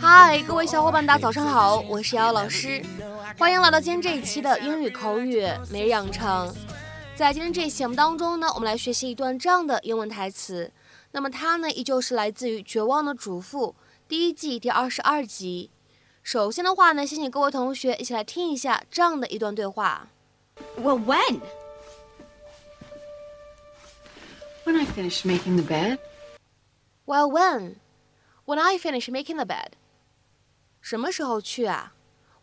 嗨，各位小伙伴，大家早上好，我是瑶老师，欢迎来到今天这一期的英语口语每日养成。在今天这一期节目当中呢，我们来学习一段这样的英文台词。那么它呢，依旧是来自于《绝望的主妇》第一季第二十二集。首先的话呢，先请各位同学一起来听一下这样的一段对话。Well, when? When I finish making the bed. Well, when? When I finish making the bed. 什么时候去啊？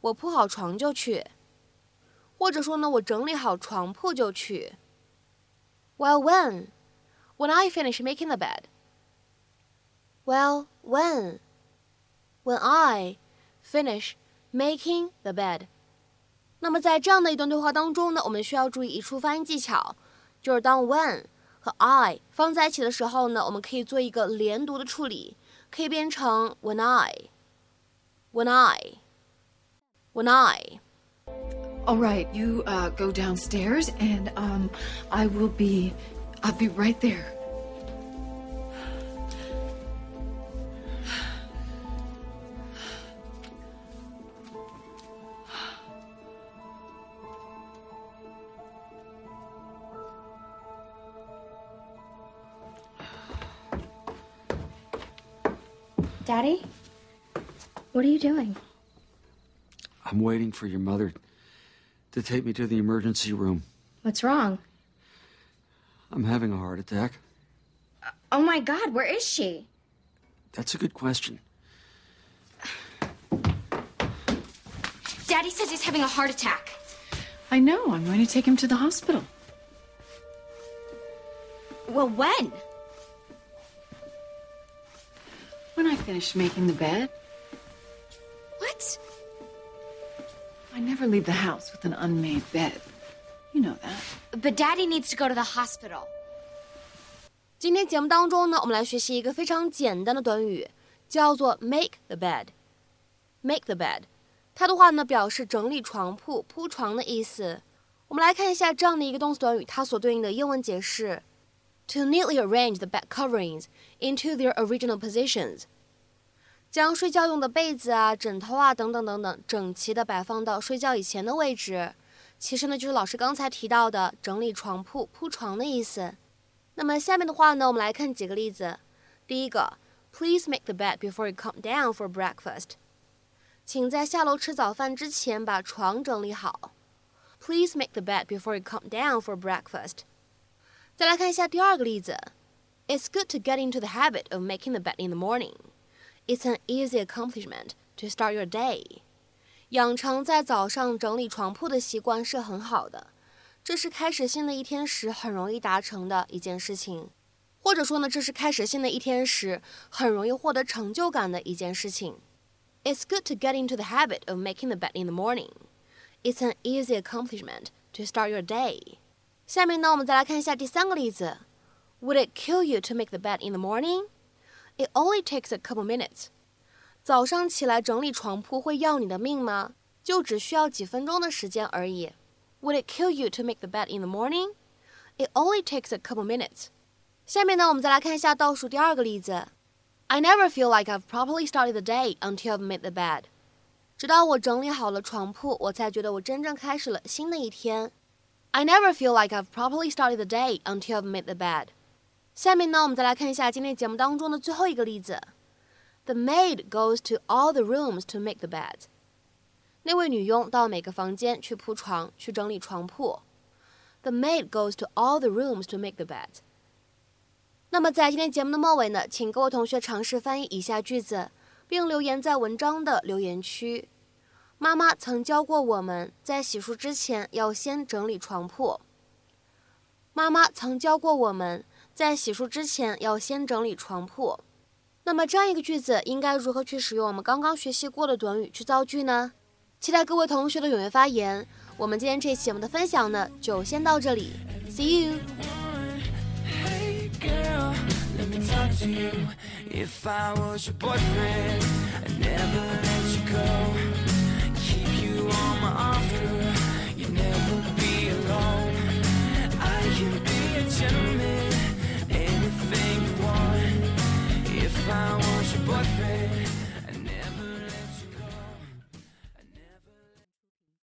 我铺好床就去。或者说呢，我整理好床铺就去。Well, when? When I finish making the bed. Well, when? When I finish making the bed. 那么在这样的一段对话当中呢，我们需要注意一处发音技巧，就是当 when 和 I 放在一起的时候呢，我们可以做一个连读的处理，可以变成 when I，when I，when I。All right, you uh, go downstairs, and um, I will be, I'll be right there. Daddy? What are you doing? I'm waiting for your mother to take me to the emergency room. What's wrong? I'm having a heart attack. Oh my god, where is she? That's a good question. Daddy says he's having a heart attack. I know. I'm going to take him to the hospital. Well, when? When I finish making the bed. What? I never leave the house with an unmade bed. You know that. But Daddy needs to go to the hospital. 今天节目当中呢，我们来学习一个非常简单的短语，叫做 make the bed。make the bed，它的话呢表示整理床铺、铺床的意思。我们来看一下这样的一个动词短语，它所对应的英文解释：to neatly arrange the bed coverings into their original positions。 将睡觉用的被子啊、枕头啊等等等等整齐的摆放到睡觉以前的位置。其实呢，就是老师刚才提到的整理床铺、铺床的意思。那么下面的话呢，我们来看几个例子。第一个，Please make the bed before you come down for breakfast。请在下楼吃早饭之前把床整理好。Please make the bed before you come down for breakfast。再来看一下第二个例子，It's good to get into the habit of making the bed in the morning. It's an easy accomplishment to start your day. 养成在早上整理床铺的习惯是很好的。这是开始新的一天时很容易达成的一件事情，或者说呢，这是开始新的一天时很容易获得成就感的一件事情。It's good to get into the habit of making the bed in the morning. It's an easy accomplishment to start your day. 下面呢，我们再来看一下第三个例子。Would it kill you to make the bed in the morning? It only takes a couple minutes. 早上起来整理床铺会要你的命吗？就只需要几分钟的时间而已。would it kill you to make the bed in the morning? It only takes a couple minutes. 下面呢，我们再来看一下倒数第二个例子。I never feel like I've properly started the day until I've made the bed. 直到我整理好了床铺，我才觉得我真正开始了新的一天。I never feel like I've properly started the day until I've made the bed. 下面呢，我们再来看一下今天节目当中的最后一个例子。The maid goes to all the rooms to make the bed 那位女佣到每个房间去铺床，去整理床铺。The maid goes to all the rooms to make the bed。那么在今天节目的末尾呢，请各位同学尝试翻译以下句子，并留言在文章的留言区。妈妈曾教过我们在洗漱之前要先整理床铺。妈妈曾教过我们在洗漱之前要先整理床铺。那么这样一个句子应该如何去使用我们刚刚学习过的短语去造句呢？期待各位同学的踊跃发言。我们今天这期节目的分享呢，就先到这里，See you。